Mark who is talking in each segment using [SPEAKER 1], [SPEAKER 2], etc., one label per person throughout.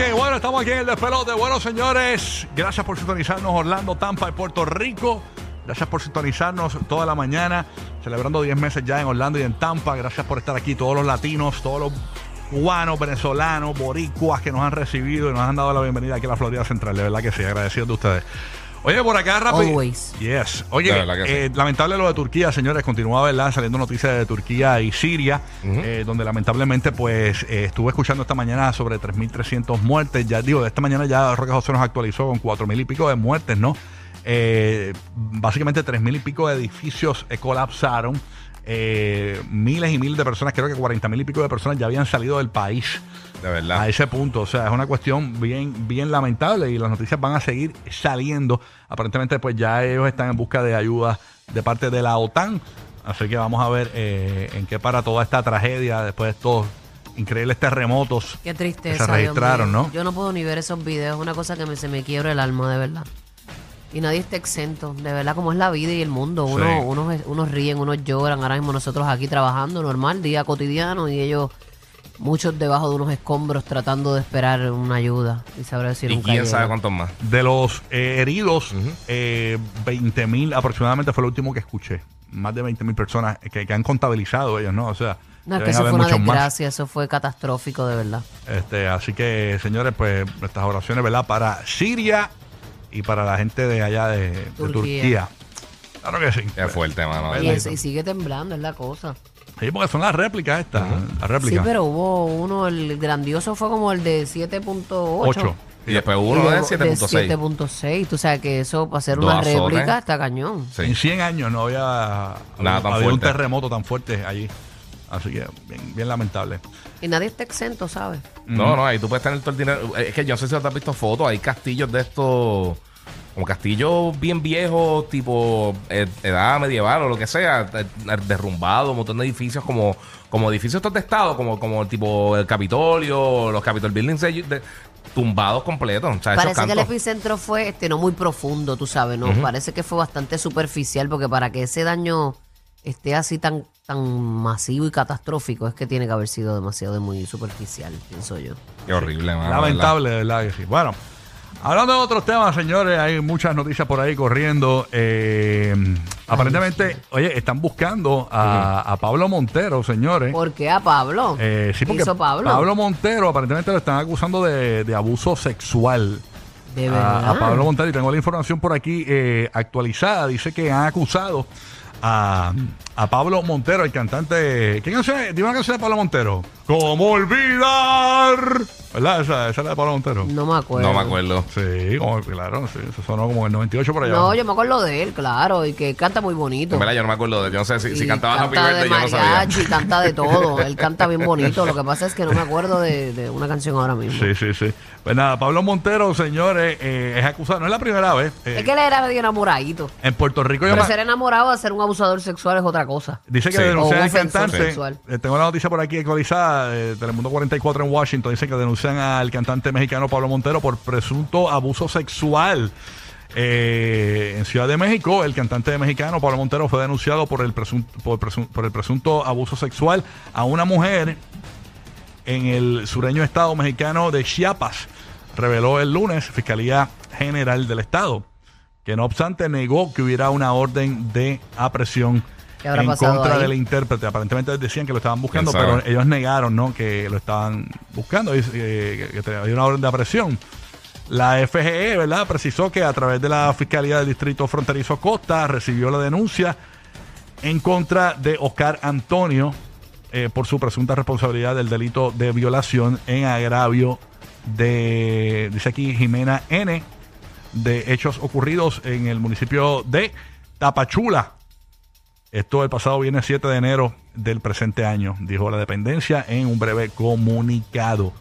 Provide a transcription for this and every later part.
[SPEAKER 1] Ok, bueno, estamos aquí en el despelote. Bueno, señores, gracias por sintonizarnos Orlando, Tampa y Puerto Rico. Gracias por sintonizarnos toda la mañana, celebrando 10 meses ya en Orlando y en Tampa. Gracias por estar aquí, todos los latinos, todos los cubanos, venezolanos, boricuas que nos han recibido y nos han dado la bienvenida aquí a la Florida Central. De verdad que sí, agradecidos de ustedes. Oye, por acá rápido.
[SPEAKER 2] Always.
[SPEAKER 1] Yes. Oye,
[SPEAKER 3] De verdad que sí.
[SPEAKER 1] eh, lamentable lo de Turquía, señores. Continúa, ¿verdad? Saliendo noticias de Turquía y Siria, eh, donde lamentablemente, pues, eh, estuve escuchando esta mañana sobre 3.300 muertes. Ya digo, esta mañana ya Roque José nos actualizó con 4.000 y pico de muertes, ¿no? Eh, básicamente 3.000 y pico de edificios eh, colapsaron. Eh, miles y miles de personas, creo que 40.000 y pico de personas ya habían salido del país
[SPEAKER 3] De
[SPEAKER 1] a
[SPEAKER 3] verdad.
[SPEAKER 1] ese punto. O sea, es una cuestión bien, bien lamentable y las noticias van a seguir saliendo. Aparentemente, pues ya ellos están en busca de ayuda de parte de la OTAN. Así que vamos a ver eh, en qué para toda esta tragedia después de estos increíbles terremotos
[SPEAKER 2] Qué
[SPEAKER 1] que
[SPEAKER 2] tristeza.
[SPEAKER 1] se
[SPEAKER 2] Dios
[SPEAKER 1] registraron,
[SPEAKER 2] mío.
[SPEAKER 1] ¿no?
[SPEAKER 2] Yo no puedo ni ver esos videos. Es una cosa que me, se me quiebra el alma, de verdad. Y nadie está exento. De verdad, como es la vida y el mundo. Uno,
[SPEAKER 1] Sí.
[SPEAKER 2] unos, unos ríen, unos lloran. Ahora mismo nosotros aquí trabajando normal, día cotidiano. Y ellos, muchos debajo de unos escombros, tratando de esperar una ayuda. Y sabrá decir
[SPEAKER 3] Y
[SPEAKER 2] un
[SPEAKER 3] quién sabe cuántos más.
[SPEAKER 1] De los eh, heridos, eh, 20 mil aproximadamente fue lo último que escuché. Más de 20 mil personas que, que han contabilizado ellos, ¿no? O sea,
[SPEAKER 2] No, es que eso fue una
[SPEAKER 1] más.
[SPEAKER 2] desgracia. Eso fue catastrófico, de verdad.
[SPEAKER 1] Este, así que, señores, pues nuestras oraciones, ¿verdad? Para Siria y para la gente de allá de, de Turquía.
[SPEAKER 2] Turquía.
[SPEAKER 1] Claro que sí.
[SPEAKER 3] Qué fuerte, mano.
[SPEAKER 2] Y, es- y sigue temblando, es la cosa.
[SPEAKER 1] Sí, porque son las réplicas estas. Las
[SPEAKER 2] Sí,
[SPEAKER 1] réplicas.
[SPEAKER 2] pero hubo uno, el grandioso fue como el de 7.8.
[SPEAKER 1] Ocho.
[SPEAKER 3] Y después
[SPEAKER 2] Y
[SPEAKER 3] uno de
[SPEAKER 2] luego
[SPEAKER 3] 7.6.
[SPEAKER 2] 7.6. Tú sabes que eso para hacer
[SPEAKER 3] Dos
[SPEAKER 2] una
[SPEAKER 3] azotes.
[SPEAKER 2] réplica está cañón.
[SPEAKER 3] Sí.
[SPEAKER 1] En 100 años no había,
[SPEAKER 3] Nada tan
[SPEAKER 1] había un
[SPEAKER 3] fuerte.
[SPEAKER 1] terremoto tan fuerte allí. Así que bien, bien lamentable.
[SPEAKER 2] Y nadie está exento, ¿sabes?
[SPEAKER 3] No, no, ahí tú puedes tener todo el dinero. Es que yo no sé si te has visto fotos. Hay castillos de estos. Como castillos bien viejos, tipo eh, edad medieval o lo que sea, eh, derrumbados, un montón de edificios como, como edificios estos de estado, como, como tipo el Capitolio, los Capitol Buildings de- de- tumbados completos. O sea, esos
[SPEAKER 2] Parece que el
[SPEAKER 3] cantos.
[SPEAKER 2] epicentro fue este no muy profundo, tú sabes, ¿no? Parece que fue bastante superficial porque para que ese daño esté así tan tan masivo y catastrófico es que tiene que haber sido demasiado de muy superficial, pienso yo.
[SPEAKER 3] Qué horrible, mano.
[SPEAKER 1] lamentable, de verdad que sí. Bueno, hablando de otros temas, señores, hay muchas noticias por ahí corriendo. Eh, aparentemente, oye, están buscando a, a Pablo Montero, señores.
[SPEAKER 2] ¿Por qué a Pablo?
[SPEAKER 1] Eh, sí,
[SPEAKER 2] ¿Qué
[SPEAKER 1] porque
[SPEAKER 2] hizo Pablo?
[SPEAKER 1] Montero aparentemente lo están acusando de, de abuso sexual.
[SPEAKER 2] de
[SPEAKER 1] a,
[SPEAKER 2] verdad.
[SPEAKER 1] a Pablo Montero. Y tengo la información por aquí eh, actualizada. Dice que han acusado a, a Pablo Montero, el cantante. ¿Qué canción? Dime una canción de Pablo Montero. ¿Cómo olvidar? ¿Verdad? Esa, esa es la de Pablo Montero.
[SPEAKER 2] No me acuerdo.
[SPEAKER 3] No me acuerdo.
[SPEAKER 1] Sí, como, claro, sí, eso sonó como en el 98 por allá.
[SPEAKER 2] No, yo me acuerdo de él, claro, y que canta muy bonito.
[SPEAKER 3] En verdad, yo no me acuerdo de Yo no sé si, si
[SPEAKER 2] Y
[SPEAKER 3] cantaba Happy
[SPEAKER 2] canta de
[SPEAKER 3] Birthday, yo no sabía.
[SPEAKER 2] mariachi, canta de todo. Él canta bien bonito. Lo que pasa es que no me acuerdo de, de una canción ahora mismo.
[SPEAKER 1] Sí, sí, sí. Pues nada, Pablo Montero, señores, eh, es acusado. No es la primera vez. eh,
[SPEAKER 2] Es que él era medio enamoradito.
[SPEAKER 1] En Puerto Rico yo
[SPEAKER 2] Pero
[SPEAKER 1] me-
[SPEAKER 2] ser enamorado de ser un abusador sexual es otra cosa.
[SPEAKER 1] Dice que
[SPEAKER 3] Sí.
[SPEAKER 1] denuncian
[SPEAKER 2] O un
[SPEAKER 1] al
[SPEAKER 2] ofensor
[SPEAKER 1] cantante.
[SPEAKER 2] sexual.
[SPEAKER 1] eh, tengo la noticia por aquí actualizada de Telemundo 44 en Washington. Dice que denuncian al cantante mexicano Pablo Montero por presunto abuso sexual. Eh, en Ciudad de México, el cantante mexicano Pablo Montero fue denunciado por el, presunto, por, presun- por el presunto abuso sexual a una mujer en el sureño estado mexicano de Chiapas. Reveló el lunes Fiscalía General del Estado, que no obstante negó que hubiera una orden de aprehensión
[SPEAKER 2] ¿Qué habrá
[SPEAKER 1] en
[SPEAKER 2] pasado
[SPEAKER 1] contra
[SPEAKER 2] ahí?
[SPEAKER 1] del intérprete. Aparentemente decían que lo estaban buscando,
[SPEAKER 3] ¿Quién
[SPEAKER 1] pero ellos negaron ¿no? que lo estaban buscando, y, eh, que, que había una orden de aprehensión. La FGE, ¿verdad? Precisó que a través de la Fiscalía del Distrito Fronterizo Costa recibió la denuncia en contra de Oscar Antonio eh, por su presunta responsabilidad del delito de violación en agravio de, dice aquí, Jimena N, de hechos ocurridos en el municipio de Tapachula. Esto el pasado viernes 7 de enero del presente año, dijo la dependencia en un breve comunicado.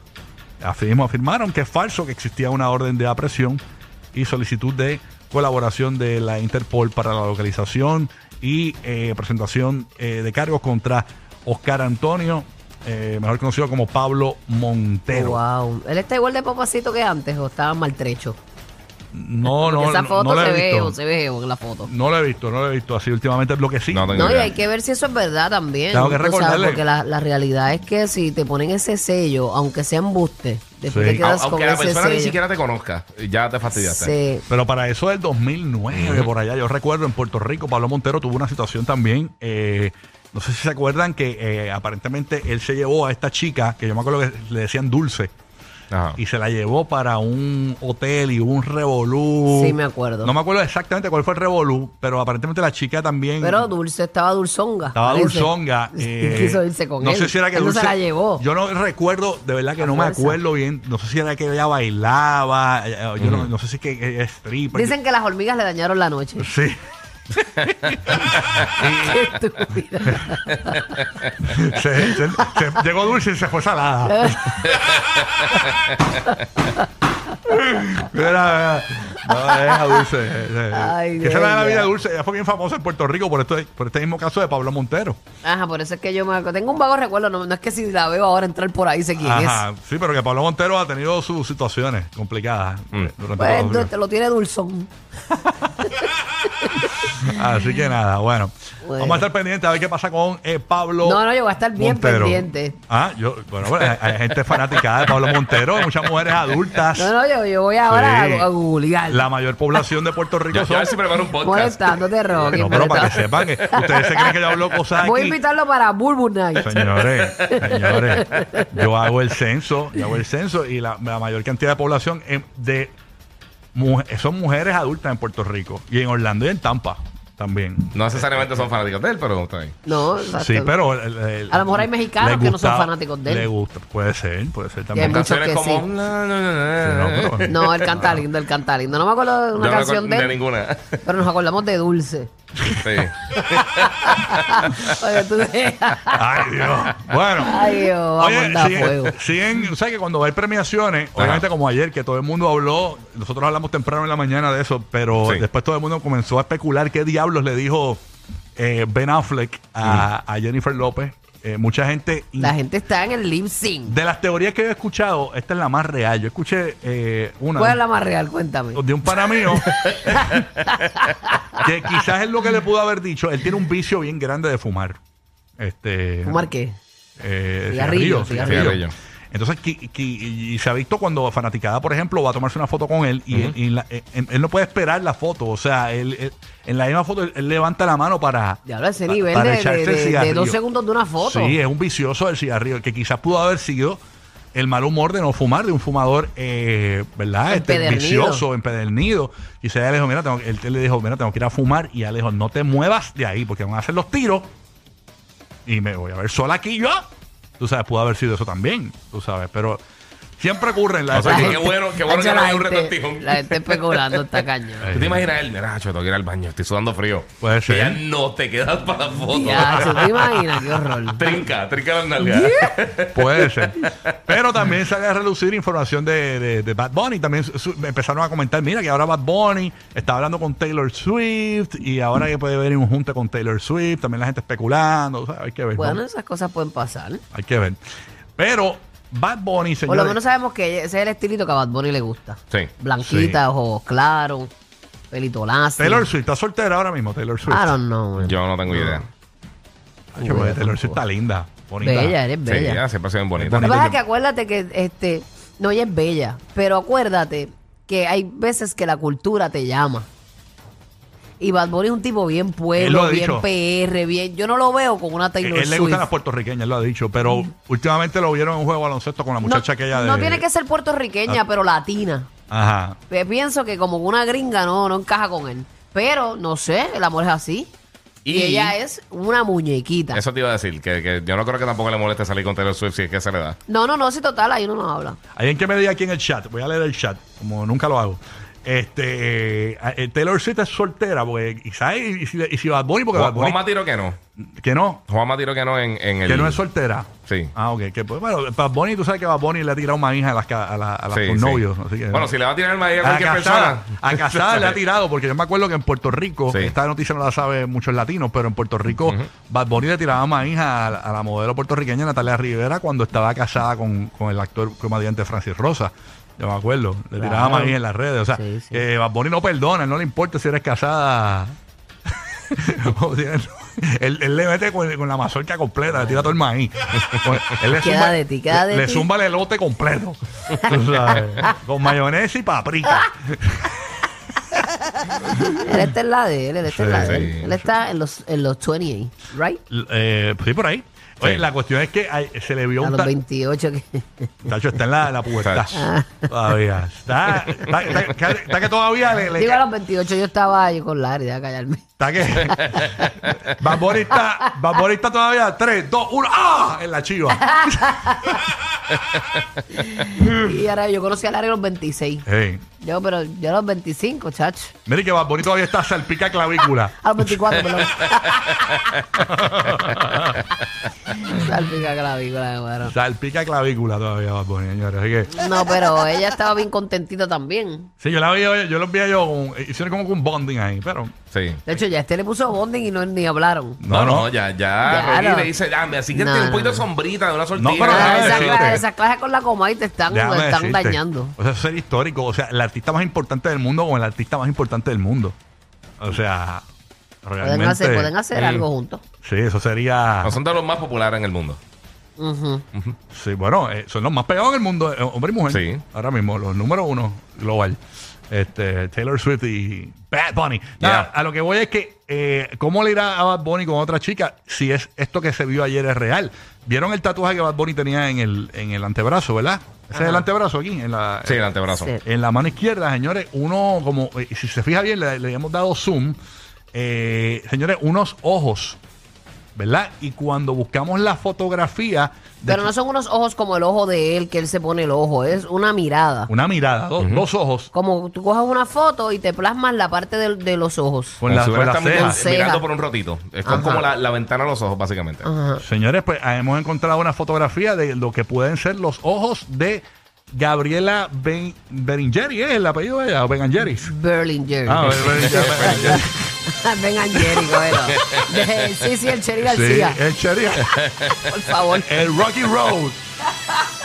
[SPEAKER 1] Asimismo afirmaron que es falso que existía una orden de aprehensión y solicitud de colaboración de la Interpol para la localización y eh, presentación eh, de cargos contra Oscar Antonio, eh, mejor conocido como Pablo Montero.
[SPEAKER 2] Wow. ¿Él está igual de papacito que antes o estaba maltrecho?
[SPEAKER 1] No, no,
[SPEAKER 2] esa
[SPEAKER 1] no,
[SPEAKER 2] foto
[SPEAKER 1] no lo
[SPEAKER 2] se
[SPEAKER 1] he
[SPEAKER 2] ve,
[SPEAKER 1] visto.
[SPEAKER 2] o se ve en la foto.
[SPEAKER 1] No lo he visto, no lo he visto así últimamente. Lo que sí,
[SPEAKER 3] No,
[SPEAKER 2] y hay que ver si eso es verdad también.
[SPEAKER 1] Tengo que
[SPEAKER 2] sabes,
[SPEAKER 1] recordarle.
[SPEAKER 2] porque la, la realidad es que si te ponen ese sello, aunque sea embuste, después
[SPEAKER 1] Sí.
[SPEAKER 2] te quedas
[SPEAKER 3] Aunque
[SPEAKER 2] con
[SPEAKER 3] la
[SPEAKER 2] ese
[SPEAKER 3] persona
[SPEAKER 2] sello.
[SPEAKER 3] ni siquiera te conozca, ya te fastidiaste.
[SPEAKER 2] Sí.
[SPEAKER 1] Pero para eso del 2009, por allá, yo recuerdo en Puerto Rico, Pablo Montero tuvo una situación también. eh, no sé si se acuerdan que eh, aparentemente él se llevó a esta chica, que yo me acuerdo que le decían Dulce,
[SPEAKER 3] Ajá.
[SPEAKER 1] y se la llevó para un hotel y hubo un revolú.
[SPEAKER 2] Sí, me acuerdo.
[SPEAKER 1] No me acuerdo exactamente cuál fue el revolú, pero aparentemente la chica también.
[SPEAKER 2] Pero Dulce estaba dulzonga.
[SPEAKER 1] Estaba
[SPEAKER 2] parece.
[SPEAKER 1] dulzonga.
[SPEAKER 2] Y
[SPEAKER 1] eh,
[SPEAKER 2] quiso irse con
[SPEAKER 1] no
[SPEAKER 2] él.
[SPEAKER 1] sé si era que
[SPEAKER 2] Él
[SPEAKER 1] Dulce.
[SPEAKER 2] se la llevó.
[SPEAKER 1] Yo no recuerdo, de verdad que no me acuerdo bien. No sé si era que ella bailaba. eh, Yo no, no sé si es que es stripper.
[SPEAKER 2] Dicen que las hormigas le dañaron la noche.
[SPEAKER 1] Sí.
[SPEAKER 2] Qué estúpida.
[SPEAKER 1] Se- se- se- llegó dulce y se fue salada. Mira, no, deja dulce.
[SPEAKER 2] Ay,
[SPEAKER 1] que esa era la
[SPEAKER 2] bella.
[SPEAKER 1] vida dulce. Ella fue bien famosa en Puerto Rico por, esto, por este mismo caso de Pablo Montero.
[SPEAKER 2] Ajá, por eso es que yo me acuerdo. Tengo un vago recuerdo. No, no es que si la veo ahora entrar por ahí sé quién
[SPEAKER 1] Ajá, sí, pero que Pablo Montero ha tenido sus situaciones complicadas
[SPEAKER 3] Mm.
[SPEAKER 2] es. Pues te lo tiene dulzón.
[SPEAKER 1] Así que nada, bueno.
[SPEAKER 2] Bueno.
[SPEAKER 1] Vamos a estar pendientes a ver qué pasa con eh, Pablo.
[SPEAKER 2] No, no, yo voy a estar bien
[SPEAKER 1] Montero.
[SPEAKER 2] pendiente.
[SPEAKER 1] Ah, yo, bueno, bueno, hay, hay gente fanaticada de Pablo Montero, hay muchas mujeres adultas.
[SPEAKER 2] No, no, yo, yo voy ahora
[SPEAKER 1] Sí.
[SPEAKER 2] a, a googlear.
[SPEAKER 1] La mayor población de Puerto Rico
[SPEAKER 3] Yo, yo a
[SPEAKER 1] son.
[SPEAKER 3] ver si preparo un podcast.
[SPEAKER 2] Molestándote, Rocky.
[SPEAKER 1] No, pero para que sepan que ustedes se creen que yo hablo cosas
[SPEAKER 2] Voy a invitarlo para Bulbul Night.
[SPEAKER 1] Señores, señores, yo hago el censo, yo hago el censo y la, la mayor cantidad de población em, de son mujeres adultas en Puerto Rico y en Orlando y en Tampa también.
[SPEAKER 3] No necesariamente son fanáticos de él, pero está bien.
[SPEAKER 2] No, exacto.
[SPEAKER 1] Sí, pero el- el-
[SPEAKER 2] A lo mejor hay mexicanos
[SPEAKER 1] les
[SPEAKER 2] que no son fanáticos de él.
[SPEAKER 1] Le gusta, puede ser, puede ser
[SPEAKER 2] hay
[SPEAKER 1] también.
[SPEAKER 2] muchos
[SPEAKER 3] Canciones
[SPEAKER 2] que
[SPEAKER 3] como.
[SPEAKER 2] sí.
[SPEAKER 3] No, no, no,
[SPEAKER 1] Sí,
[SPEAKER 3] no,
[SPEAKER 1] no, pero-
[SPEAKER 2] No, él canta lindo, él canta lindo. No me acuerdo de una
[SPEAKER 3] Yo no me
[SPEAKER 2] canción
[SPEAKER 3] acuerdo
[SPEAKER 2] de
[SPEAKER 3] de
[SPEAKER 2] él,
[SPEAKER 3] ninguna.
[SPEAKER 2] pero nos acordamos de Dulce.
[SPEAKER 3] Sí.
[SPEAKER 2] Oye.
[SPEAKER 1] Ay, Dios. Bueno.
[SPEAKER 2] Ay, Dios, vamos a mandar
[SPEAKER 1] siguen,
[SPEAKER 2] fuego.
[SPEAKER 1] siguen- ¿sabes que cuando hay premiaciones, obviamente como ayer, que todo el mundo habló, nosotros hablamos temprano en la mañana de eso, pero
[SPEAKER 3] Sí.
[SPEAKER 1] después todo el mundo comenzó a especular qué diablos le dijo eh, Ben Affleck a, a Jennifer López. Eh, mucha gente...
[SPEAKER 2] La gente está en el lip sync.
[SPEAKER 1] De las teorías que yo he escuchado, esta es la más real. Yo escuché eh, una
[SPEAKER 2] ¿Cuál es la más real? Cuéntame.
[SPEAKER 1] de un pana mío que quizás es lo que le pudo haber dicho. Él tiene un vicio bien grande de fumar. Este,
[SPEAKER 2] ¿Fumar qué?
[SPEAKER 1] eh,
[SPEAKER 2] Cigarrillo,
[SPEAKER 1] cigarrillo,
[SPEAKER 2] cigarrillo.
[SPEAKER 3] Cigarrillo.
[SPEAKER 1] Entonces, qui- qui- y se ha visto cuando fanaticada, por ejemplo, va a tomarse una foto con él y, él, y la- eh, él- él no puede esperar la foto. O sea, él, él- en la misma foto él, él levanta la mano para.
[SPEAKER 2] Diablo, ese
[SPEAKER 1] pa-
[SPEAKER 2] nivel
[SPEAKER 1] para
[SPEAKER 2] de,
[SPEAKER 1] echarse
[SPEAKER 2] de-
[SPEAKER 1] el
[SPEAKER 2] dos segundos de una foto.
[SPEAKER 1] Sí, es un vicioso del cigarrillo, que quizás pudo haber sido el mal humor de no fumar, de un fumador, eh, ¿verdad? Este, vicioso, empedernido. Y se le dijo, mira, tengo- él, él le dijo, mira, tengo que ir a fumar. Y ella le dijo, no te muevas de ahí, porque van a hacer los tiros. Y me voy a ver sola aquí yo. Tú sabes, pudo haber sido eso también, tú sabes, pero siempre ocurre en la
[SPEAKER 3] O sea,
[SPEAKER 2] La
[SPEAKER 3] que
[SPEAKER 2] gente-
[SPEAKER 3] qué bueno, qué bueno
[SPEAKER 2] Hacho,
[SPEAKER 3] que no hay un retortijón.
[SPEAKER 2] La gente especulando está cañón.
[SPEAKER 3] ¿Tú te imaginas él? Mira, yo tengo que ir al baño, estoy sudando frío.
[SPEAKER 1] Puede ser.
[SPEAKER 3] ya no te quedas para la foto.
[SPEAKER 2] Ya, ¿tú te imaginas? Qué horror.
[SPEAKER 3] Trinca, trinca las nalgas.
[SPEAKER 1] Puede ser. Pero también sale a relucir información de, de- de Bad Bunny. También su- empezaron a comentar, mira que ahora Bad Bunny está hablando con Taylor Swift y ahora que puede haber un junte con Taylor Swift. También la gente especulando. o sea, hay que ver.
[SPEAKER 2] Bueno,
[SPEAKER 1] ¿no?
[SPEAKER 2] esas cosas pueden pasar.
[SPEAKER 1] Hay que ver. Pero Bad Bunny,
[SPEAKER 2] Por
[SPEAKER 1] señores.
[SPEAKER 2] lo menos sabemos que ese es el estilito que a Bad Bunny le gusta.
[SPEAKER 3] Sí.
[SPEAKER 2] Blanquita,
[SPEAKER 1] Sí.
[SPEAKER 2] ojos claros, pelito lacio.
[SPEAKER 1] Taylor Swift está soltera ahora mismo, Taylor Swift.
[SPEAKER 2] I don't know. man.
[SPEAKER 3] Yo no tengo idea.
[SPEAKER 1] Porque Taylor Swift está linda. Bonita.
[SPEAKER 2] Bella, eres
[SPEAKER 3] Sí,
[SPEAKER 2] bella.
[SPEAKER 3] ya siempre ha sido bonita.
[SPEAKER 2] Lo que pasa es que acuérdate que este, no, ella es bella, pero acuérdate que hay veces que la cultura te llama. Y Bad Bunny es un tipo bien
[SPEAKER 1] Él lo
[SPEAKER 2] pueblo, bien
[SPEAKER 1] dicho.
[SPEAKER 2] PR, bien. Yo no lo veo con una Taylor
[SPEAKER 1] Él le
[SPEAKER 2] Swift.
[SPEAKER 1] gustan las puertorriqueñas, lo ha dicho, pero últimamente lo vieron en un juego de baloncesto con la muchacha
[SPEAKER 2] no,
[SPEAKER 1] aquella de.
[SPEAKER 2] no tiene que ser puertorriqueña,
[SPEAKER 1] Ah.
[SPEAKER 2] pero latina.
[SPEAKER 1] Ajá.
[SPEAKER 2] Pienso que como una gringa no, no encaja con él. Pero, no sé, el amor es así. Y,
[SPEAKER 3] Y-
[SPEAKER 2] ella es una muñequita.
[SPEAKER 3] Eso te iba a decir, que, que yo no creo que tampoco le moleste salir con Taylor Swift si es que se le da.
[SPEAKER 2] No, no, no, sí, total, ahí uno no habla.
[SPEAKER 1] Hay en que me diga aquí en el chat, voy a leer el chat, como nunca lo hago. Este, eh, Taylor Swift es soltera, porque, y, ¿sabes? Y, si, y si Bad Bunny, porque Bad
[SPEAKER 3] Juan,
[SPEAKER 1] Bunny,
[SPEAKER 3] Juanma tiró que no.
[SPEAKER 1] que no,
[SPEAKER 3] Juanma tiró que no en, en el.
[SPEAKER 1] que no es soltera.
[SPEAKER 3] Sí.
[SPEAKER 1] Ah, ok. Que, pues, bueno, Bad Bunny, tú sabes que Bad Bunny le ha tirado maíz a las, ca- a la- a las
[SPEAKER 3] Sí,
[SPEAKER 1] novios.
[SPEAKER 3] Bueno, si le va a tirar el maíz a
[SPEAKER 1] a
[SPEAKER 3] cualquier
[SPEAKER 1] casada,
[SPEAKER 3] persona.
[SPEAKER 1] a casada le ha tirado, porque yo me acuerdo que en Puerto Rico,
[SPEAKER 3] Sí.
[SPEAKER 1] esta noticia no la sabe muchos latinos, pero en Puerto Rico, Bad Bunny le tiraba maíz a, a la modelo puertorriqueña Natalia Rivera cuando estaba casada con, con el actor comediante Francis Rosa. Yo me acuerdo, le tiraba maíz en las redes. O sea,
[SPEAKER 2] Sí, sí.
[SPEAKER 1] Bad Bunny no perdona, no le importa si eres casada. Él, él le mete con, con la mazorca completa, le tira todo el maíz. Él le
[SPEAKER 2] Queda de ti, queda
[SPEAKER 1] le, zumba el elote completo. Tú sabes, con mayonesa y paprika.
[SPEAKER 2] Él está en la de él, él está en la de él.
[SPEAKER 3] Sí,
[SPEAKER 2] Él está en los, en los 28, right?
[SPEAKER 1] Eh, sí, por ahí. Oye,
[SPEAKER 3] Sí.
[SPEAKER 1] la cuestión es que hay- se le vio
[SPEAKER 2] A
[SPEAKER 1] un
[SPEAKER 2] los
[SPEAKER 1] ta-
[SPEAKER 2] 28 que...
[SPEAKER 1] Tacho, está en la, la pubertad. Todavía. Está, está, está- está- está que todavía le, le-
[SPEAKER 2] Digo, a los 28 yo estaba ahí con Larry, deja callarme.
[SPEAKER 1] Está que. Está todavía 3, 2, 1. ¡Ah! En la chiva.
[SPEAKER 2] Y ahora yo conocí a Larry a los 26.
[SPEAKER 1] Hey.
[SPEAKER 2] Yo, pero yo a los 25, chacho.
[SPEAKER 1] Mire que Bad Bunny todavía está salpica clavícula.
[SPEAKER 2] A los 24, perdón. Salpica clavícula, bueno.
[SPEAKER 1] Salpica clavícula todavía Bad Bunny, señores. Así que.
[SPEAKER 2] No, pero ella estaba bien contentita también.
[SPEAKER 1] Sí, yo la vi, yo los vi yo, con- hicieron como que un bonding ahí, pero.
[SPEAKER 3] Sí.
[SPEAKER 2] De hecho, ya este le puso bonding y no ni hablaron.
[SPEAKER 3] No, no, ya, ya.
[SPEAKER 2] Ya,
[SPEAKER 3] Rocky
[SPEAKER 2] no.
[SPEAKER 3] le dice, ah, así que
[SPEAKER 2] No,
[SPEAKER 3] tiene un
[SPEAKER 2] no,
[SPEAKER 3] poquito de
[SPEAKER 2] no.
[SPEAKER 3] sombrita, de una
[SPEAKER 1] pero
[SPEAKER 3] sortija.
[SPEAKER 1] déjame
[SPEAKER 2] Ah,
[SPEAKER 3] Ah,
[SPEAKER 2] esa,
[SPEAKER 1] decirte.
[SPEAKER 2] clase, esa clase con la Comay te están,
[SPEAKER 1] Déjame
[SPEAKER 2] te están
[SPEAKER 1] decirte.
[SPEAKER 2] dañando.
[SPEAKER 1] O sea, eso sería histórico. O sea, el artista más importante del mundo con el artista más importante del mundo. O sea, realmente.
[SPEAKER 2] Pueden hacer, pueden hacer algo juntos.
[SPEAKER 1] Sí, eso sería.
[SPEAKER 3] No son de los más populares en el mundo.
[SPEAKER 2] Ujú.
[SPEAKER 1] Sí, bueno, eh, son los más pegados en el mundo, eh, hombre y mujer.
[SPEAKER 3] Sí.
[SPEAKER 1] Ahora mismo, los número uno global. Este, Taylor Swift y Bad Bunny. Nada,
[SPEAKER 3] Yeah.
[SPEAKER 1] a lo que voy es que, eh, ¿cómo le irá a Bad Bunny con otra chica si es esto que se vio ayer es real? ¿Vieron el tatuaje que Bad Bunny tenía en el, en el antebrazo, verdad? Ese es el antebrazo aquí, en la,
[SPEAKER 3] Sí, el antebrazo.
[SPEAKER 2] Sí.
[SPEAKER 1] en la mano izquierda, señores, uno como, eh, si se fija bien, le, le hemos dado zoom, eh, señores, unos ojos, ¿verdad? Y cuando buscamos la fotografía, de
[SPEAKER 2] Pero no son unos ojos como el ojo de él, que él se pone el ojo, es una mirada.
[SPEAKER 1] una mirada, do- dos ojos,
[SPEAKER 2] Como tú coges una foto y te plasmas la parte de, de los ojos.
[SPEAKER 1] con la, con la ceja.
[SPEAKER 3] mirando-
[SPEAKER 2] Con ceja.
[SPEAKER 3] mirando por un rotito. Es
[SPEAKER 2] Ajá.
[SPEAKER 3] como la, la ventana a los ojos, básicamente.
[SPEAKER 2] Ajá.
[SPEAKER 1] Señores, pues ah, hemos encontrado una fotografía de lo que pueden ser los ojos de Gabriela ben, Berengeri, ¿es el apellido de ella? ¿O Berengeris?
[SPEAKER 2] Berlinger.
[SPEAKER 1] Ah.
[SPEAKER 2] Vengan, Jerry, bueno. De- sí, sí, el Cherry
[SPEAKER 1] sí,
[SPEAKER 2] García.
[SPEAKER 1] el Cherry.
[SPEAKER 2] Por favor.
[SPEAKER 1] El Rocky Road.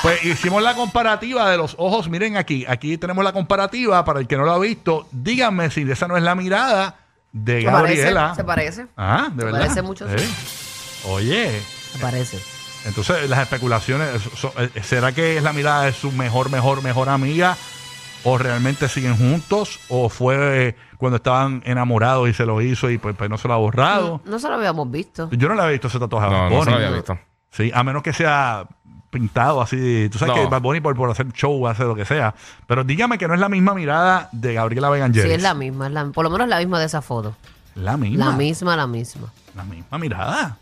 [SPEAKER 1] Pues hicimos la comparativa de los ojos. Miren aquí, aquí tenemos la comparativa. Para el que no lo ha visto, díganme si esa no es la mirada de
[SPEAKER 2] ¿Se parece?
[SPEAKER 1] Gabriela.
[SPEAKER 2] ¿Se parece?
[SPEAKER 1] Ah, de
[SPEAKER 2] Se
[SPEAKER 1] verdad.
[SPEAKER 2] parece mucho, sí.
[SPEAKER 1] Sí. Oye,
[SPEAKER 2] Se parece.
[SPEAKER 1] entonces las especulaciones, eh, ¿será que es la mirada de su mejor, mejor, mejor amiga? ¿O realmente siguen juntos? ¿O fue eh, cuando estaban enamorados y se lo hizo y pues, pues no se lo ha borrado?
[SPEAKER 2] No se lo habíamos visto.
[SPEAKER 1] Yo no le había visto ese tatuaje a
[SPEAKER 3] No,
[SPEAKER 1] Bad
[SPEAKER 3] no se lo había visto.
[SPEAKER 1] Sí, a menos que sea pintado así. Tú sabes
[SPEAKER 3] No.
[SPEAKER 1] que Bad Bunny por, por hacer show hace lo que sea. Pero dígame que no es la misma mirada de Gabriela
[SPEAKER 2] Sí,
[SPEAKER 1] Begangeris.
[SPEAKER 2] es la misma, es la- por lo menos la misma de esa foto.
[SPEAKER 1] La misma.
[SPEAKER 2] La misma, la misma.
[SPEAKER 1] La misma mirada.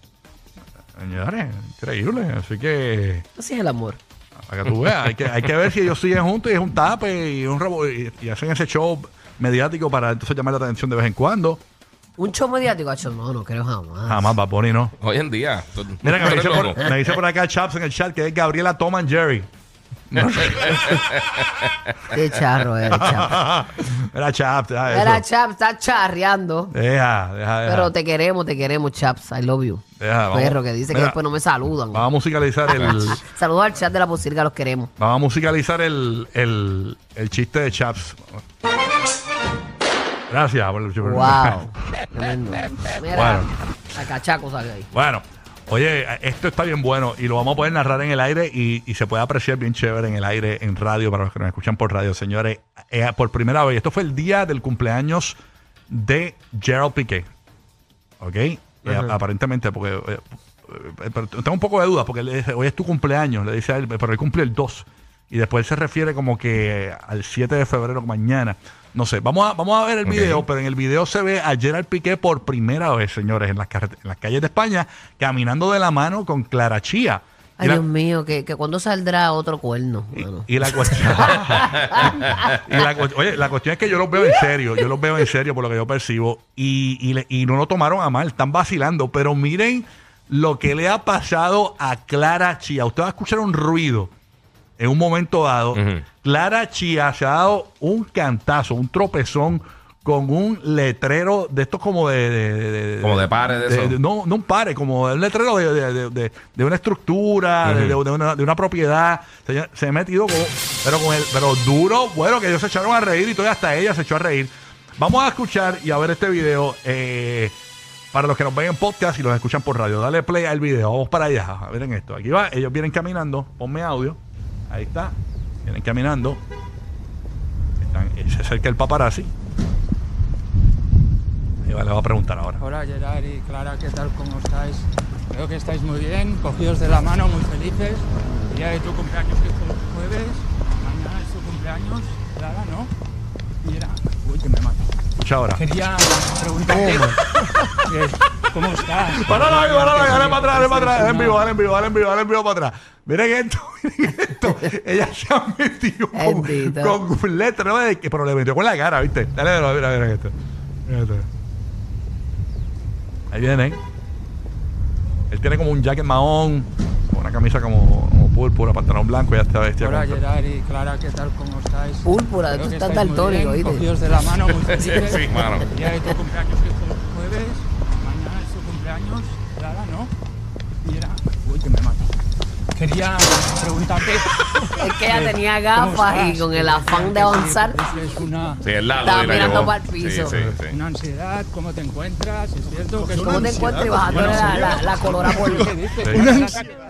[SPEAKER 1] Señores, increíble. Así que,
[SPEAKER 2] Así es el amor.
[SPEAKER 1] para que tú veas, hay que, hay que ver si ellos siguen juntos y es un tape y, un rebo- y, y hacen ese show mediático para entonces llamar la atención de vez en cuando.
[SPEAKER 2] Un show mediático, acho, no, no creo jamás.
[SPEAKER 1] Jamás Bad Bunny, ¿no?
[SPEAKER 3] Hoy en día. tú-
[SPEAKER 1] Mira que me dice, por, me dice por acá Chaps en el chat que es Gabriela Tom and Jerry.
[SPEAKER 2] Qué charro era, chap.
[SPEAKER 1] Era Chaps. deja eso.
[SPEAKER 2] Era Chaps, está charreando.
[SPEAKER 1] Deja, deja, deja.
[SPEAKER 2] Pero te queremos, te queremos, Chaps. I love you.
[SPEAKER 1] Deja, vamos.
[SPEAKER 2] Perro que dice que
[SPEAKER 1] Mira,
[SPEAKER 2] después no me saludan.
[SPEAKER 1] Vamos a musicalizar el.
[SPEAKER 2] Saludos al chat de la Pusirga, los queremos.
[SPEAKER 1] vamos a musicalizar el, el, el chiste de Chaps. Gracias. por el-
[SPEAKER 2] Wow. Tremendo. Mira,
[SPEAKER 1] Bueno.
[SPEAKER 2] la cachaco sale ahí.
[SPEAKER 1] Bueno, oye, esto está bien bueno y lo vamos a poder narrar en el aire y, y se puede apreciar bien chévere en el aire, en radio, para los que nos escuchan por radio, señores. Eh, por primera vez, esto fue el día del cumpleaños de Gerald Piqué. ¿Ok? Eh, aparentemente, porque. eh, eh, pero tengo un poco de dudas, porque él le dice, hoy es tu cumpleaños, le dice a él, pero él cumple el 2. Y después se refiere como que al 7 de febrero, mañana. No sé, vamos a, vamos a ver el video, pero en el video se ve a Gerald Piqué por primera vez, señores, en las, en las calles de España, caminando de la mano con Clara Chía,
[SPEAKER 2] Ay,
[SPEAKER 1] la-
[SPEAKER 2] Dios mío, que, que cuando saldrá otro cuerno.
[SPEAKER 1] Y la cuestión. y la cu- oye, la cuestión es que yo los veo en serio. Yo los veo en serio por lo que yo percibo. Y, y, le- y no lo tomaron a mal. Están vacilando. Pero miren lo que le ha pasado a Clara Chía. Usted va a escuchar un ruido en un momento dado. Clara Chía se ha dado un cantazo, un tropezón con un letrero de estos como de... de- de-
[SPEAKER 3] Como de pares de eso.
[SPEAKER 1] no, no un pare, como un letrero de, una estructura, de, de una, de una propiedad. Se, se ha metido como, pero con el, pero duro, bueno, que ellos se echaron a reír y todavía hasta ella se echó a reír. Vamos a escuchar y a ver este video. eh, para los que nos ven en podcast y los escuchan por radio, dale play al video. Vamos para allá. Miren esto. Aquí va. Ellos vienen caminando. Ponme audio. Ahí está. Vienen caminando. Están, eh, se acerca el paparazzi. Ahí va, le va a preguntar ahora.
[SPEAKER 4] Hola Gerard y Clara, ¿qué tal? ¿Cómo estáis? Veo que estáis muy bien, cogidos de la mano, muy felices. El día de tu cumpleaños que es el jueves, mañana es tu cumpleaños, Clara, ¿no? Mira, uy, que me mato.
[SPEAKER 1] Escucha ahora.
[SPEAKER 4] Quería preguntarte, ¿cómo estás?
[SPEAKER 1] Parala ahí, parala ahí, dale para atrás, dale para atrás, dale en vivo, dale en vivo, dale en vivo, dale en vivo para atrás. Miren esto, miren esto. Ella se ha metido con, un letrero de que, pero le metió con la cara, ¿viste? Dale, dale, mira, mira esto. Mira esto. Ahí viene. Él tiene como un jacket mahón, una camisa como, como púrpura, pantalón blanco, ya está vestida
[SPEAKER 4] Hola Gerard y Clara, ¿qué tal? ¿Cómo estáis?
[SPEAKER 2] Púrpura, tú estás daltónico.
[SPEAKER 4] Cogidos de la mano, muy
[SPEAKER 3] Sí,
[SPEAKER 4] felices.
[SPEAKER 3] sí, mano.
[SPEAKER 4] El día de tu cumpleaños que es el jueves, Quería preguntarte...
[SPEAKER 2] Es que ella tenía
[SPEAKER 4] ¿Cómo
[SPEAKER 2] gafas y con el afán de avanzar.
[SPEAKER 4] Es una,
[SPEAKER 3] Sí, el lado.
[SPEAKER 2] Estaba mirando para el piso.
[SPEAKER 3] Sí, sí, sí.
[SPEAKER 4] una ansiedad, ¿cómo te encuentras? ¿Es cierto que
[SPEAKER 2] ¿Cómo te encuentras y bajándole la, la, la colora por,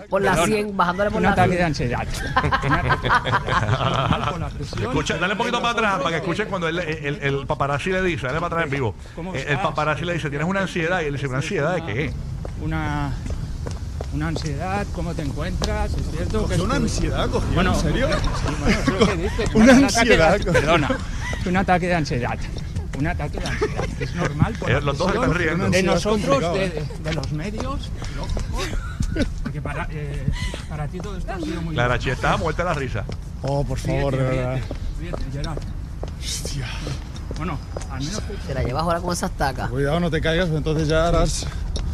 [SPEAKER 2] por la
[SPEAKER 4] Perdona,
[SPEAKER 2] 100, bajándole por
[SPEAKER 4] Un
[SPEAKER 2] la
[SPEAKER 4] ataque de
[SPEAKER 2] 100?
[SPEAKER 4] ansiedad.
[SPEAKER 1] Escucha, dale un poquito para atrás para que escuchen cuando él- el, el, paparazzi le dice, dale para atrás en vivo.
[SPEAKER 4] ¿Cómo
[SPEAKER 1] El, el paparazzi le dice, ¿tienes una ansiedad? Y él dice, ¿una ansiedad de qué?
[SPEAKER 4] Una, una ansiedad, ¿cómo te encuentras? ¿Es cierto que es
[SPEAKER 5] una ansiedad, cogió,
[SPEAKER 4] Bueno,
[SPEAKER 5] ¿en serio?
[SPEAKER 4] Sí, bueno, es lo que dice.
[SPEAKER 5] Una
[SPEAKER 4] Un ataque
[SPEAKER 5] ansiedad,
[SPEAKER 4] de-. Perdona, un ataque de ansiedad. Un ataque de ansiedad. Es normal. por
[SPEAKER 1] Eh, los dos
[SPEAKER 4] presión
[SPEAKER 1] están riendo.
[SPEAKER 4] De nosotros, de,
[SPEAKER 5] ¿eh?
[SPEAKER 4] de los medios, lógico. Porque para, eh, para ti todo esto ha sido muy
[SPEAKER 1] La Arachi estaba muerta la risa.
[SPEAKER 5] Oh, por favor, de verdad. Hostia.
[SPEAKER 4] Bueno, al menos te,
[SPEAKER 2] Te la llevas ahora con esas tacas.
[SPEAKER 5] Cuidado, no te caigas, entonces ya harás.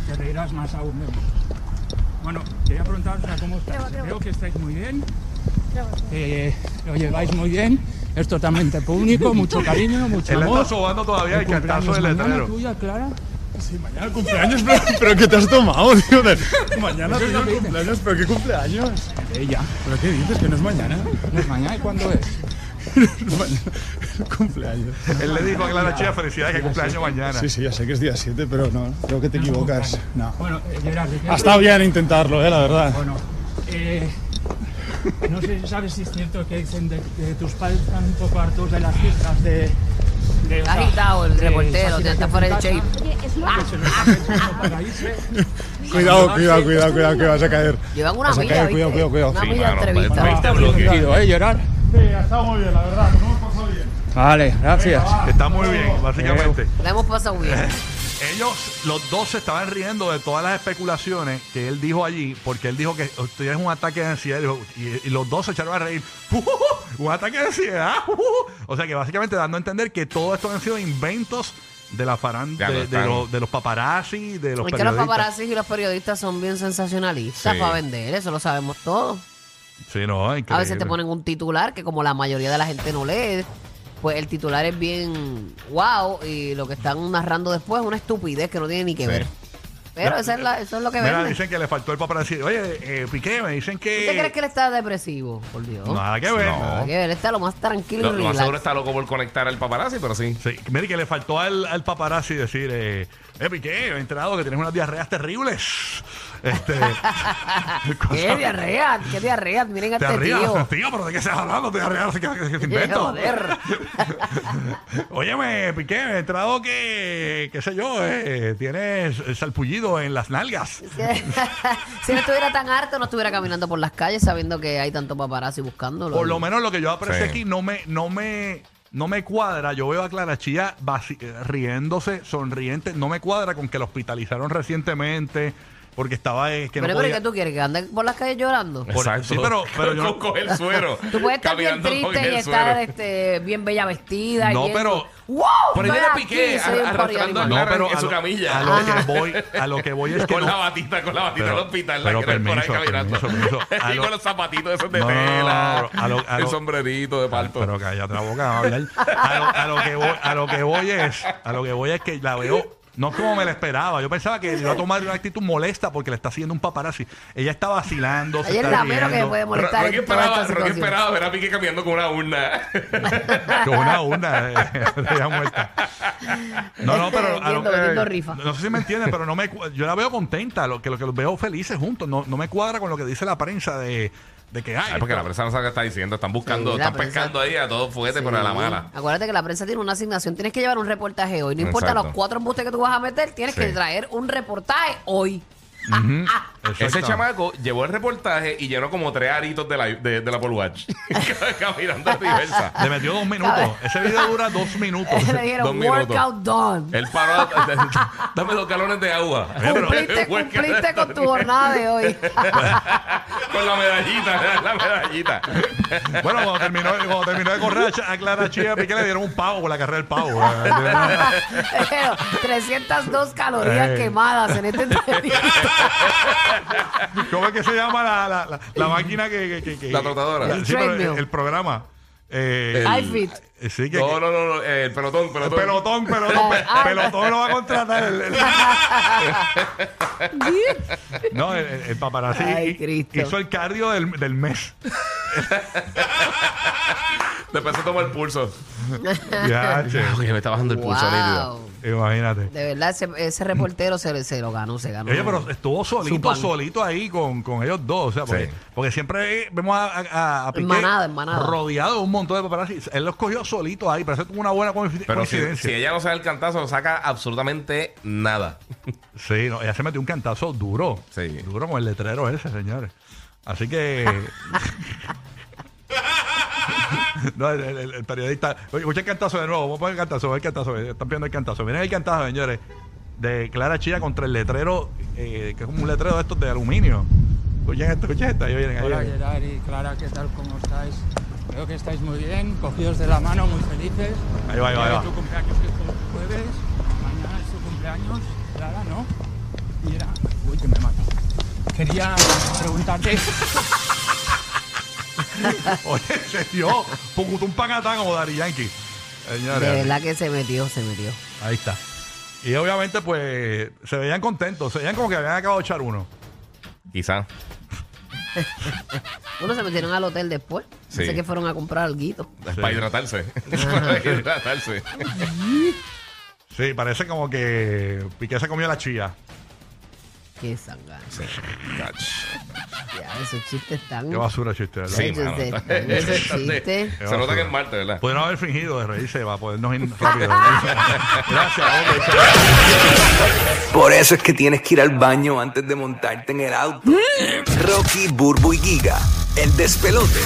[SPEAKER 4] te reirás más aún. menos. Bueno, quería preguntaros a cómo estáis. Creo que estáis muy bien. Eh, lo lleváis muy bien. Es totalmente público, mucho cariño, mucho
[SPEAKER 1] Él
[SPEAKER 4] amor.
[SPEAKER 1] está sobando todavía el cantazo del
[SPEAKER 4] mañana
[SPEAKER 1] letrero.
[SPEAKER 4] tuya, Clara?
[SPEAKER 5] Sí, mañana el cumpleaños, pero, pero ¿qué te has tomado, tío? De- Mañana
[SPEAKER 4] Eso es
[SPEAKER 5] tío,
[SPEAKER 4] lo que
[SPEAKER 5] el cumpleaños, pero ¿qué cumpleaños?
[SPEAKER 4] Ella.
[SPEAKER 5] ¿Pero qué dices? ¿Que no es mañana?
[SPEAKER 4] ¿No es mañana? ¿Y cuándo es?
[SPEAKER 5] El cumpleaños.
[SPEAKER 1] Él le dijo a Clara Chía, felicidades, que cumpleaños mañana.
[SPEAKER 5] Sí, sí, ya sé que es día 7, pero no, creo que te equivocas. No.
[SPEAKER 4] Bueno, eh, Gerard, ¿de qué
[SPEAKER 5] Ha estado bien intentarlo, eh, la verdad.
[SPEAKER 4] Bueno, eh, no sé si sabes si es cierto que dicen de, que tus padres están un poco hartos de las fiestas de... de
[SPEAKER 2] agitado el reportero,
[SPEAKER 4] Shakira
[SPEAKER 2] está fuera de shape.
[SPEAKER 5] Cuidado, cuidado, cuidado, cuidado, que vas a caer.
[SPEAKER 2] Llevan una
[SPEAKER 5] Vas a
[SPEAKER 2] milla,
[SPEAKER 5] cuidado, cuidado, cuidado.
[SPEAKER 2] Una milla entrevista.
[SPEAKER 4] divertido, ¿eh, Gerard?
[SPEAKER 5] Sí, ha estado muy bien, la verdad. No hemos pasado bien.
[SPEAKER 4] Vale, gracias.
[SPEAKER 1] Está muy bien, básicamente.
[SPEAKER 2] La hemos pasado bien.
[SPEAKER 1] Ellos, los dos, se estaban riendo de todas las especulaciones que él dijo allí, porque él dijo que tienes un ataque de ansiedad y, y los dos se echaron a reír. un ataque de ansiedad. o sea que básicamente dando a entender que todo esto han sido inventos de la farándula, de, de de los paparazzi, de los
[SPEAKER 2] Es que los
[SPEAKER 1] periodistas.
[SPEAKER 2] paparazzi y los periodistas son bien sensacionalistas
[SPEAKER 3] Sí.
[SPEAKER 2] para vender, eso lo sabemos todos.
[SPEAKER 1] Sí, no,
[SPEAKER 2] A veces te ponen un titular que como la mayoría de la gente no lee, pues el titular es bien wow y lo que están narrando después es una estupidez que no tiene ni que
[SPEAKER 3] Sí.
[SPEAKER 2] ver. Pero eso es, la- eso es lo que
[SPEAKER 1] Mira, dicen que le faltó el paparazzi. Oye, eh, Piqué, me dicen que...
[SPEAKER 2] ¿Usted cree que él está depresivo? Por Dios.
[SPEAKER 1] Nada que ver.
[SPEAKER 3] No.
[SPEAKER 2] Nada que ver, él está lo más tranquilo
[SPEAKER 3] Lo,
[SPEAKER 2] y
[SPEAKER 3] lo más seguro está loco por conectar al paparazzi, pero sí.
[SPEAKER 1] Sí, mire que le faltó al, al paparazzi decir, eh, eh, Piqué, he enterado que tienes unas diarreas terribles. Este,
[SPEAKER 2] ¿Qué diarrea? ¿Qué diarrea? Miren a este
[SPEAKER 1] Diarrea,
[SPEAKER 2] tío.
[SPEAKER 1] tío, pero ¿de qué estás hablando? Diarrea, ¿qué, qué, qué
[SPEAKER 2] Qué
[SPEAKER 1] invento?
[SPEAKER 2] joder.
[SPEAKER 1] Óyeme, Piqué, me he enterado que, qué sé yo, eh, tienes salpullido en las nalgas.
[SPEAKER 2] si no estuviera tan harto, no estuviera caminando por las calles sabiendo que hay tanto paparazzi buscándolo.
[SPEAKER 1] Por lo menos lo que yo aprecié
[SPEAKER 3] Sí.
[SPEAKER 1] aquí no me, no me, no me cuadra. Yo veo a Clara Chía riéndose, sonriente. No me cuadra con que la hospitalizaron recientemente. Porque estaba eh, que no
[SPEAKER 2] pero, pero
[SPEAKER 1] podía.
[SPEAKER 2] ¿qué tú quieres? ¿Que ande por las calles llorando?
[SPEAKER 1] Por- sí, pero- pero yo no-
[SPEAKER 3] Con- coge el suero.
[SPEAKER 2] Tú puedes estar bien triste y estar este, bien bella vestida.
[SPEAKER 1] No, pero-
[SPEAKER 2] ¡Wow!
[SPEAKER 3] Por viene
[SPEAKER 2] aquí,
[SPEAKER 3] Piqué arrastrando
[SPEAKER 1] no, pero
[SPEAKER 3] en
[SPEAKER 1] a
[SPEAKER 3] su
[SPEAKER 1] lo,
[SPEAKER 3] camilla.
[SPEAKER 1] a lo que voy, a lo que voy es que
[SPEAKER 3] con
[SPEAKER 1] no-
[SPEAKER 3] la batita, con la batita
[SPEAKER 1] Pero-
[SPEAKER 3] del hospital.
[SPEAKER 1] pero
[SPEAKER 3] la que por ahí
[SPEAKER 1] permiso, permiso,
[SPEAKER 3] y con los zapatitos esos de
[SPEAKER 1] No, no, no,
[SPEAKER 3] tela.
[SPEAKER 1] no, a lo- a
[SPEAKER 3] el sombrerito de palto.
[SPEAKER 1] Pero cállate la boca, a hablar. A lo, a lo que voy, a lo que voy es, a lo que voy es que la veo no como me la esperaba. Yo pensaba que iba a tomar una actitud molesta porque le está haciendo un paparazzi. Ella está vacilando,
[SPEAKER 2] Ayer
[SPEAKER 1] está
[SPEAKER 2] la mero que me puede molestar
[SPEAKER 3] Rocky esperaba, Rocky esperaba ver a Piqué caminando con una urna.
[SPEAKER 1] con una urna eh, ya muerta. No, no, pero a lo no sé si me entienden, pero no me yo la veo contenta, lo que lo que los veo felices juntos. No, no me cuadra con lo que dice la prensa de, de que ay,
[SPEAKER 3] Ay, porque la prensa no sabe qué está diciendo. Están buscando,
[SPEAKER 2] Sí, la
[SPEAKER 3] están
[SPEAKER 2] prensa-
[SPEAKER 3] pescando ahí a todo fuerte, a la mala.
[SPEAKER 2] Acuérdate que la prensa tiene una asignación. Tienes que llevar un reportaje hoy. No importa
[SPEAKER 3] Exacto.
[SPEAKER 2] los cuatro embustes que tú vas a meter, tienes
[SPEAKER 3] Sí.
[SPEAKER 2] que traer un reportaje hoy.
[SPEAKER 1] Ujú,
[SPEAKER 3] Ese
[SPEAKER 1] exacto.
[SPEAKER 3] chamaco llevó el reportaje y llenó como tres aritos de la, de, de la Apple Watch. Caminando diversa.
[SPEAKER 1] Le metió dos minutos. Ese video dura dos minutos.
[SPEAKER 2] Le
[SPEAKER 3] Dos
[SPEAKER 2] dijeron,
[SPEAKER 3] minutos.
[SPEAKER 2] workout done.
[SPEAKER 3] Él paró. Dame dos galones de agua.
[SPEAKER 2] Cumpliste, cumpliste con tu jornada de hoy.
[SPEAKER 3] Con la medallita, la medallita.
[SPEAKER 1] Bueno, cuando terminó, cuando terminó de correr a Ch- a Clara Chía Piqué le dieron un pavo por la carrera del pavo.
[SPEAKER 2] Pero 302 calorías quemadas en este entrenamiento.
[SPEAKER 1] ¿Cómo es que se llama la, la, la, la máquina que, que, que- que-
[SPEAKER 3] La trotadora.
[SPEAKER 1] Sí, pero el,
[SPEAKER 2] Treadmill.
[SPEAKER 1] el programa. Eh,
[SPEAKER 3] El-
[SPEAKER 2] iFit.
[SPEAKER 1] eh, Sí, que,
[SPEAKER 3] No, no, no, no, eh, el pelotón,
[SPEAKER 1] El
[SPEAKER 3] pelotón.
[SPEAKER 1] pelotón, pelotón, pe-
[SPEAKER 2] Ah.
[SPEAKER 1] pelotón lo va a contratar. el- el- no, el, el- el paparazzi
[SPEAKER 2] Ay, Cristo.
[SPEAKER 1] hizo el cardio del, del mes.
[SPEAKER 3] Después se toma el pulso.
[SPEAKER 1] Ya, che.
[SPEAKER 3] Oye, me está bajando el pulso nítido.
[SPEAKER 1] Imagínate.
[SPEAKER 2] De verdad, ese, ese reportero se, se lo ganó, se ganó.
[SPEAKER 1] Oye, pero estuvo solito, solito ahí con, con ellos dos. O sea, porque,
[SPEAKER 3] Sí.
[SPEAKER 1] porque siempre vemos a, a, a Piqué
[SPEAKER 2] En manada, en manada.
[SPEAKER 1] rodeado de un montón de paparazzi. Él los cogió solito ahí, pero eso tuvo una buena coinci-
[SPEAKER 3] Pero si,
[SPEAKER 1] coincidencia.
[SPEAKER 3] si ella no sabe el cantazo, no saca absolutamente nada.
[SPEAKER 1] Sí, no, ella se metió un cantazo duro.
[SPEAKER 3] Sí.
[SPEAKER 1] Duro con el letrero ese, señores. Así que. no, el, el- el periodista. Escucha el cantazo de nuevo. Vamos a poner el cantazo. El cantazo. Están viendo el cantazo. Miren el cantazo, señores. De Clara Chía contra el letrero, eh, que es como un letrero de estos de aluminio. Escuchen esto, escuchen esto. Ahí vienen, ahí
[SPEAKER 4] Hola
[SPEAKER 1] vienen.
[SPEAKER 4] Gerard y Clara, ¿qué tal? ¿Cómo estáis? Veo que estáis muy bien, cogidos de la mano, muy felices.
[SPEAKER 1] Ahí va, ahí va, ahí
[SPEAKER 4] Hoy
[SPEAKER 1] va.
[SPEAKER 4] tu cumpleaños que es el jueves, mañana es tu cumpleaños, Clara, ¿no? Y era... Uy, que me mata. Quería preguntarte...
[SPEAKER 1] Oye, se dio. Un panatán como Dari Yankee. Señores.
[SPEAKER 2] De verdad que se metió, se metió.
[SPEAKER 1] Ahí está. Y obviamente, pues, se veían contentos. Se veían como que habían acabado de echar uno.
[SPEAKER 3] Quizá.
[SPEAKER 2] Uno se metieron al hotel después.
[SPEAKER 3] Sí.
[SPEAKER 2] Sé que fueron a comprar algo.
[SPEAKER 3] Para hidratarse. Para hidratarse.
[SPEAKER 1] Sí, parece como que Piqué se comió la chía.
[SPEAKER 2] Qué sangre. Ya, esos chistes están.
[SPEAKER 1] Qué basura chiste, ¿verdad?
[SPEAKER 3] Sí, mano.
[SPEAKER 2] de- esos chistes.
[SPEAKER 3] Se nota que es Marte, ¿verdad?
[SPEAKER 1] Pudieron haber fingido de reírse para podernos ir rápido. Gracias. chao.
[SPEAKER 6] Por eso es que tienes que ir al baño antes de montarte en el auto. Rocky, Burbu y Giga, el despelote.